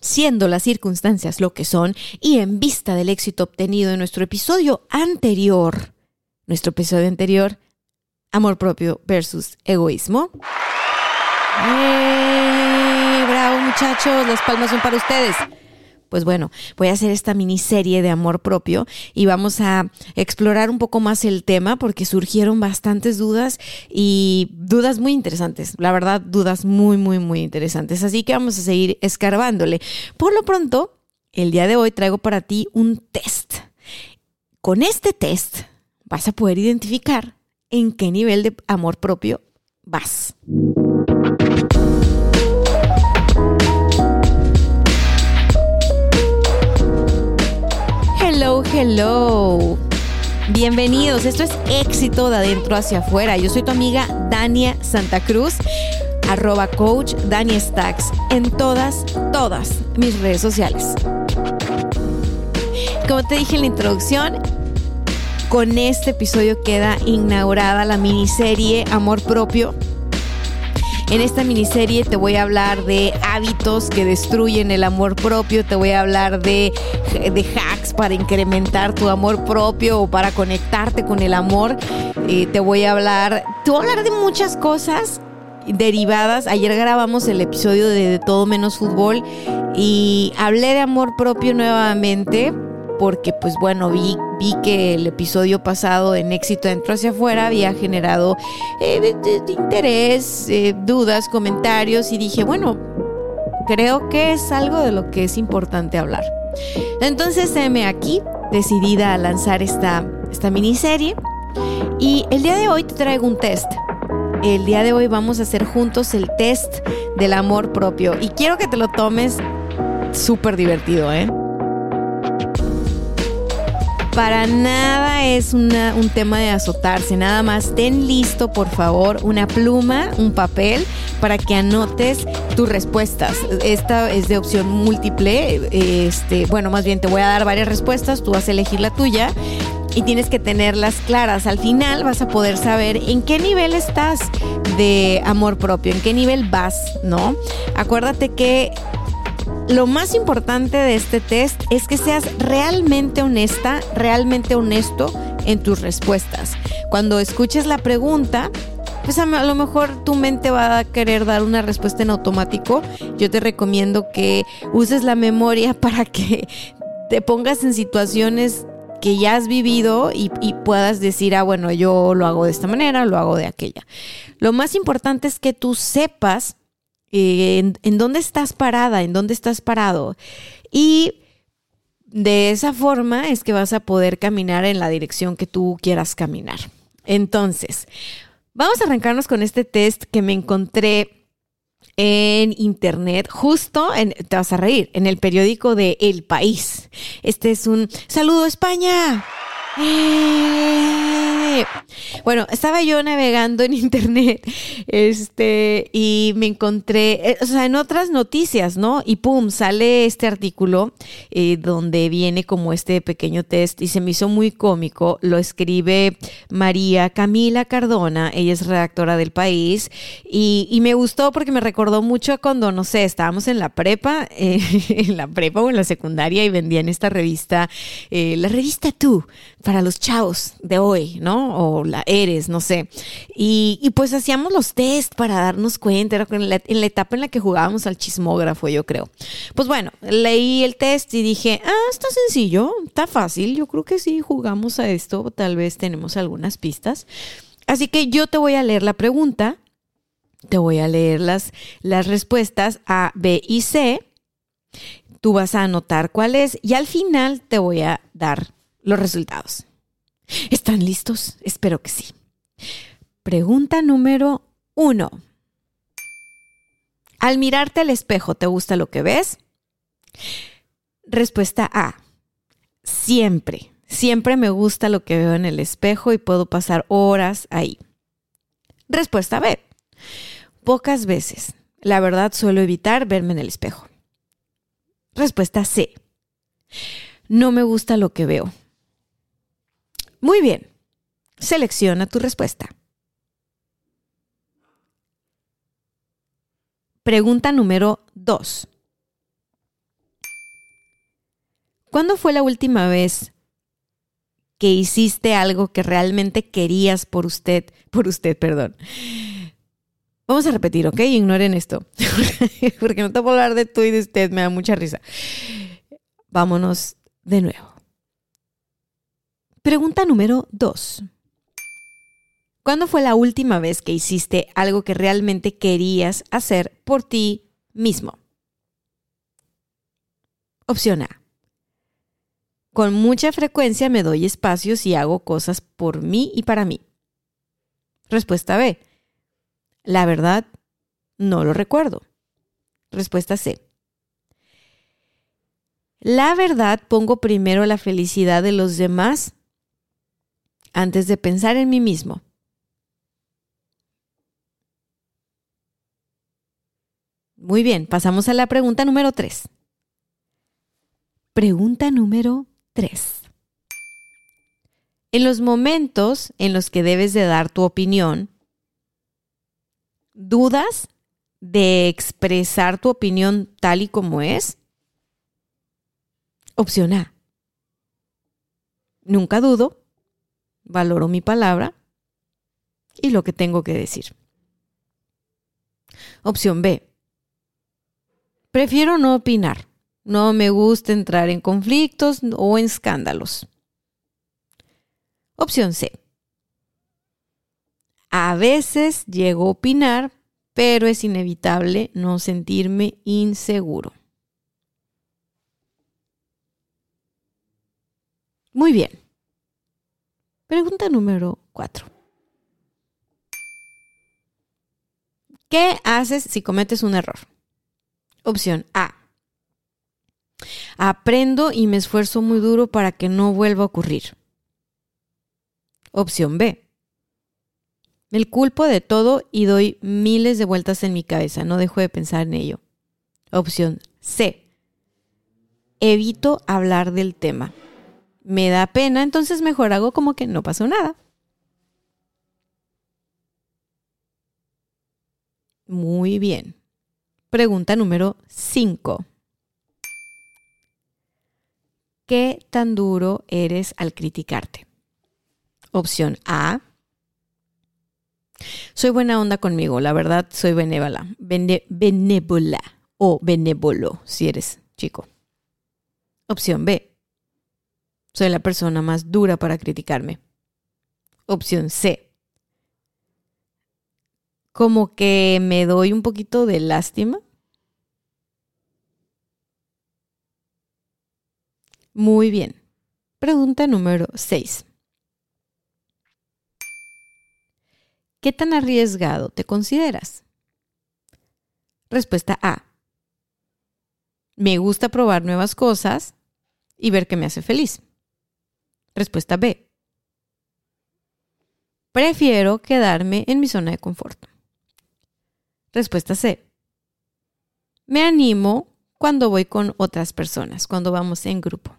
Siendo las circunstancias lo que son y en vista del éxito obtenido en nuestro episodio anterior, nuestro episodio anterior, amor propio versus egoísmo. ¡Eh! ¡Bravo muchachos! Las palmas son para ustedes pues bueno, voy a hacer esta miniserie de amor propio y vamos a explorar un poco más el tema porque surgieron bastantes dudas y dudas muy interesantes, la verdad, dudas muy, muy, muy interesantes. Así que vamos a seguir escarbándole. Por lo pronto, el día de hoy traigo para ti un test. Con este test vas a poder identificar en qué nivel de amor propio vas. Hello. Bienvenidos. Esto es éxito de adentro hacia afuera. Yo soy tu amiga Dania Santa Cruz, arroba coach Dani Stacks, en todas, todas mis redes sociales. Como te dije en la introducción, con este episodio queda inaugurada la miniserie Amor Propio en esta miniserie te voy a hablar de hábitos que destruyen el amor propio, te voy a hablar de, de hacks para incrementar tu amor propio o para conectarte con el amor. Te voy a hablar, te voy a hablar de muchas cosas derivadas. Ayer grabamos el episodio de, de Todo Menos Fútbol y hablé de amor propio nuevamente porque pues bueno, vi, vi que el episodio pasado en éxito dentro hacia afuera había generado eh, interés, eh, dudas, comentarios y dije, bueno, creo que es algo de lo que es importante hablar. Entonces, heme aquí, decidida a lanzar esta, esta miniserie y el día de hoy te traigo un test. El día de hoy vamos a hacer juntos el test del amor propio y quiero que te lo tomes súper divertido, ¿eh? Para nada es un tema de azotarse, nada más ten listo por favor una pluma, un papel para que anotes tus respuestas. Esta es de opción múltiple, este, bueno, más bien te voy a dar varias respuestas, tú vas a elegir la tuya y tienes que tenerlas claras. Al final vas a poder saber en qué nivel estás de amor propio, en qué nivel vas, ¿no? Acuérdate que lo más importante de este test es que seas realmente honesta, realmente honesto en tus respuestas. Cuando escuches la pregunta, pues a lo mejor tu mente va a querer dar una respuesta en automático. Yo te recomiendo que uses la memoria para que te pongas en situaciones que ya has vivido y, y, puedas decir, ah, bueno, yo lo hago de esta manera, lo hago de aquella. Lo más importante es que tú sepas en, dónde estás parada, en dónde estás parado. Y de esa forma es que vas a poder caminar en la dirección que tú quieras caminar. Entonces, vamos a arrancarnos con este test que me encontré en internet, justo en, te vas a reír, en el periódico de El País. Este es un saludo España. ¡Eh! Bueno, estaba yo navegando en internet este, y me encontré, eh, o sea, en otras noticias, ¿no? Y pum, sale este artículo eh, donde viene como este pequeño test y se me hizo muy cómico. Lo escribe María Camila Cardona, ella es redactora del país y, me gustó porque me recordó mucho cuando, no sé, estábamos en la prepa, en la prepa o en la secundaria y vendían esta revista, la revista Tú para los chavos de hoy, ¿no? O la no sé. Y, pues hacíamos los test para darnos cuenta, era en la, etapa en la que jugábamos al chismógrafo, yo creo. Pues bueno, leí el test y dije, ah, está sencillo, está fácil, yo creo que sí, jugamos a esto, tal vez tenemos algunas pistas. Así que yo te voy a leer la pregunta, te voy a leer las, las respuestas A, B y C. Tú vas a anotar cuál es y al final te voy a dar los resultados. ¿Están listos? Espero que sí. Pregunta número uno. Al mirarte al espejo, ¿te gusta lo que ves? Respuesta A. Siempre, siempre me gusta lo que veo en el espejo y puedo pasar horas ahí. Respuesta B. Pocas veces. La verdad suelo evitar verme en el espejo. Respuesta C. No me gusta lo que veo. Muy bien. Selecciona tu respuesta. Pregunta número 2. ¿Cuándo fue la última vez que hiciste algo que realmente querías por usted, por usted, perdón? Vamos a repetir, ¿ok? Ignoren esto, porque no te puedo hablar de tú y de usted, me da mucha risa. Vámonos de nuevo. Pregunta número 2. ¿Cuándo fue la última vez que hiciste algo que realmente querías hacer por ti mismo? Opción A. Con mucha frecuencia me doy espacios y hago cosas por mí y para mí. Respuesta B. La verdad, no lo recuerdo. Respuesta C. La verdad, pongo primero la felicidad de los demás antes de pensar en mí mismo. Muy bien, pasamos a la pregunta número 3. Pregunta número 3. En los momentos en los que debes de dar tu opinión, ¿dudas de expresar tu opinión tal y como es? Opción A. Nunca dudo, valoro mi palabra y lo que tengo que decir. Opción B. Prefiero no opinar. No me gusta entrar en conflictos o en escándalos. Opción C. A veces llego a opinar, pero es inevitable no sentirme inseguro. Muy bien. Pregunta número 4. ¿Qué haces si cometes un error? Opción A. Aprendo y me esfuerzo muy duro para que no vuelva a ocurrir. Opción B. Me culpo de todo y doy miles de vueltas en mi cabeza. No dejo de pensar en ello. Opción C. Evito hablar del tema. Me da pena, entonces mejor hago como que no pasó nada. Muy bien. Pregunta número 5. ¿Qué tan duro eres al criticarte? Opción A. Soy buena onda conmigo, la verdad soy benévola. benévola o benévolo si eres chico. Opción B. Soy la persona más dura para criticarme. Opción C como que me doy un poquito de lástima. Muy bien. Pregunta número 6. ¿Qué tan arriesgado te consideras? Respuesta A. Me gusta probar nuevas cosas y ver qué me hace feliz. Respuesta B. Prefiero quedarme en mi zona de confort. Respuesta C. Me animo cuando voy con otras personas, cuando vamos en grupo.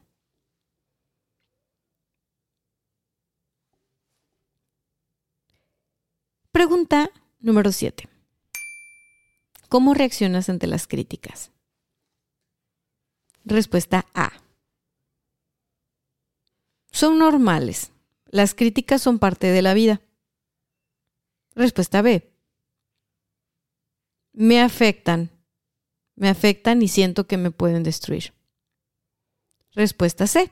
Pregunta número 7. ¿Cómo reaccionas ante las críticas? Respuesta A. Son normales. Las críticas son parte de la vida. Respuesta B me afectan. Me afectan y siento que me pueden destruir. Respuesta C.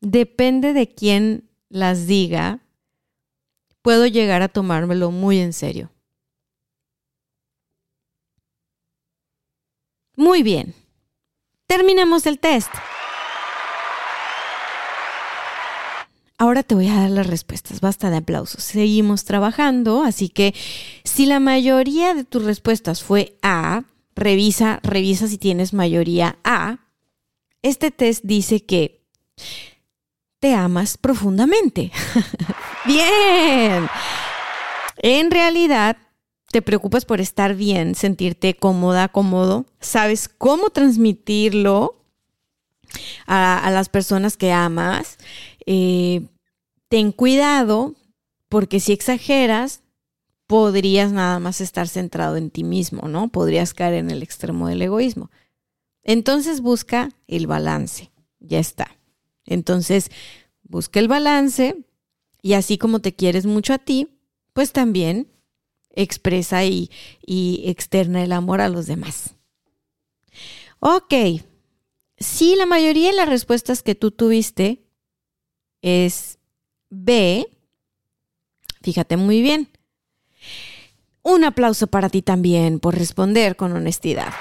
Depende de quién las diga, puedo llegar a tomármelo muy en serio. Muy bien. Terminamos el test. Ahora te voy a dar las respuestas. Basta de aplausos. Seguimos trabajando, así que si la mayoría de tus respuestas fue A, revisa, revisa si tienes mayoría A. Este test dice que te amas profundamente. bien. En realidad, te preocupas por estar bien, sentirte cómoda, cómodo, sabes cómo transmitirlo a, las personas que amas. Eh, ten cuidado porque si exageras, podrías nada más estar centrado en ti mismo, ¿no? Podrías caer en el extremo del egoísmo. Entonces busca el balance. Ya está. Entonces, busca el balance y así como te quieres mucho a ti, pues también expresa y, y externa el amor a los demás. Ok, si la mayoría de las respuestas que tú tuviste es B, fíjate muy bien. Un aplauso para ti también por responder con honestidad.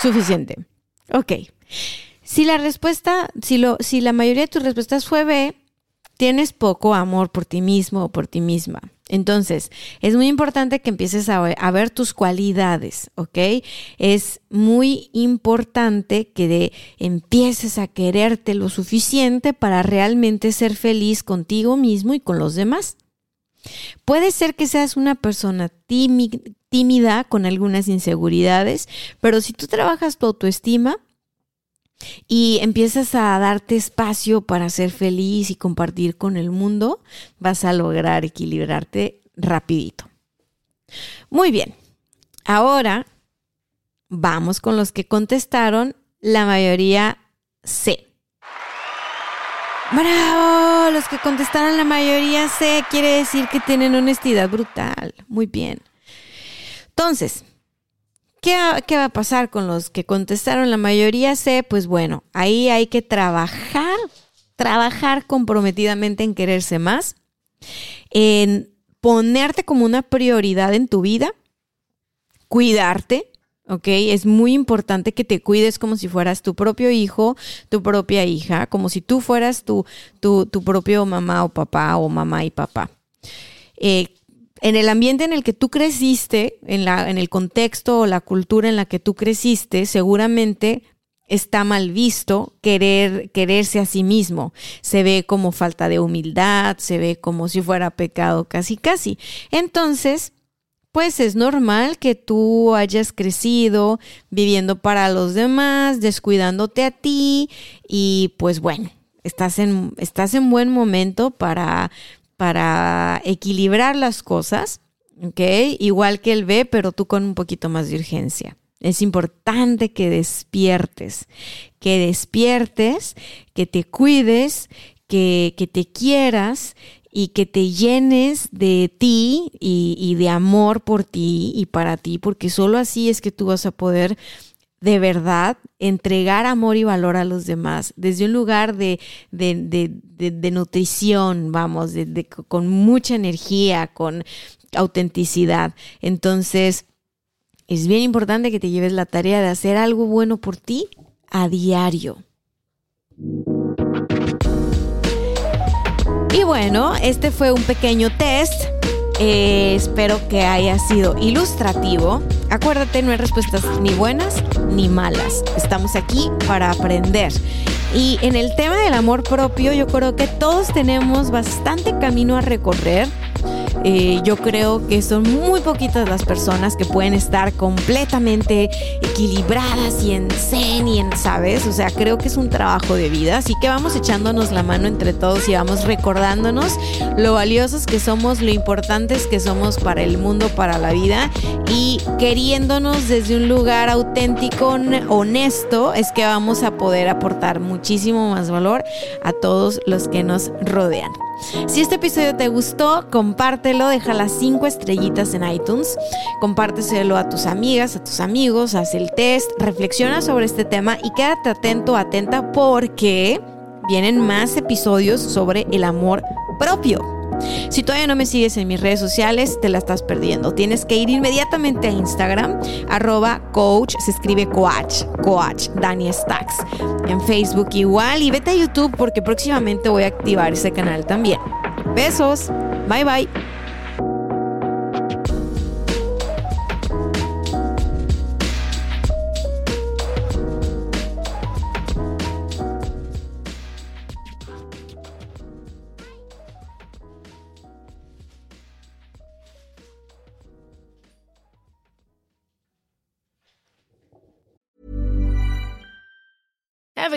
Suficiente. Ok. Si la respuesta, si, lo, si la mayoría de tus respuestas fue B, tienes poco amor por ti mismo o por ti misma. Entonces, es muy importante que empieces a ver, tus cualidades, ¿ok? Es muy importante que empieces a quererte lo suficiente para realmente ser feliz contigo mismo y con los demás. Puede ser que seas una persona tímida con algunas inseguridades, pero si tú trabajas tu autoestima, y empiezas a darte espacio para ser feliz y compartir con el mundo, vas a lograr equilibrarte rapidito. Muy bien, ahora vamos con los que contestaron la mayoría C. ¡Bravo! Los que contestaron la mayoría C quiere decir que tienen honestidad brutal. Muy bien. Entonces, ¿Qué, va a pasar con los que contestaron la mayoría C? Pues bueno, ahí hay que trabajar, trabajar comprometidamente en quererse más, en ponerte como una prioridad en tu vida, cuidarte, ¿ok? Es muy importante que te cuides como si fueras tu propio hijo, tu propia hija, como si tú fueras tu, tu, propio mamá o papá o mamá y papá. Eh, en el ambiente en el que tú creciste, en, la, en el contexto o la cultura en la que tú creciste, seguramente está mal visto querer quererse a sí mismo. Se ve como falta de humildad, se ve como si fuera pecado casi casi. Entonces, pues es normal que tú hayas crecido viviendo para los demás, descuidándote a ti y pues bueno, estás en estás en buen momento para para equilibrar las cosas, ¿ok? Igual que el B, pero tú con un poquito más de urgencia. Es importante que despiertes, que despiertes, que te cuides, que, que te quieras y que te llenes de ti y, y, de amor por ti y para ti, porque solo así es que tú vas a poder de verdad entregar amor y valor a los demás, desde un lugar de, de, nutrición, vamos, con mucha energía, con autenticidad. Entonces, es bien importante que te lleves la tarea de hacer algo bueno por ti a diario. Y bueno, este fue un pequeño test eh, espero que haya sido ilustrativo. Acuérdate, no hay respuestas ni buenas ni malas. Estamos aquí para aprender. Y en el tema del amor propio, yo creo que todos tenemos bastante camino a recorrer. Eh, yo creo que son muy poquitas las personas que pueden estar completamente equilibradas y en zen y en, ¿sabes? O sea, creo que es un trabajo de vida. Así que vamos echándonos la mano entre todos y vamos recordándonos lo valiosos que somos, lo importantes que somos para el mundo, para la vida y queriéndonos desde un lugar auténtico, honesto, es que vamos a poder aportar muchísimo más valor a todos los que nos rodean. Si este episodio te gustó, compártelo, deja las 5 estrellitas en iTunes, compárteselo a tus amigas, a tus amigos, haz el test, reflexiona sobre este tema y quédate atento, atenta porque vienen más episodios sobre el amor propio. Si todavía no me sigues en mis redes sociales, te la estás perdiendo. Tienes que ir inmediatamente a Instagram, arroba coach, se escribe coach, coach, Dani Stacks. En Facebook igual y vete a YouTube porque próximamente voy a activar ese canal también. Besos, bye bye.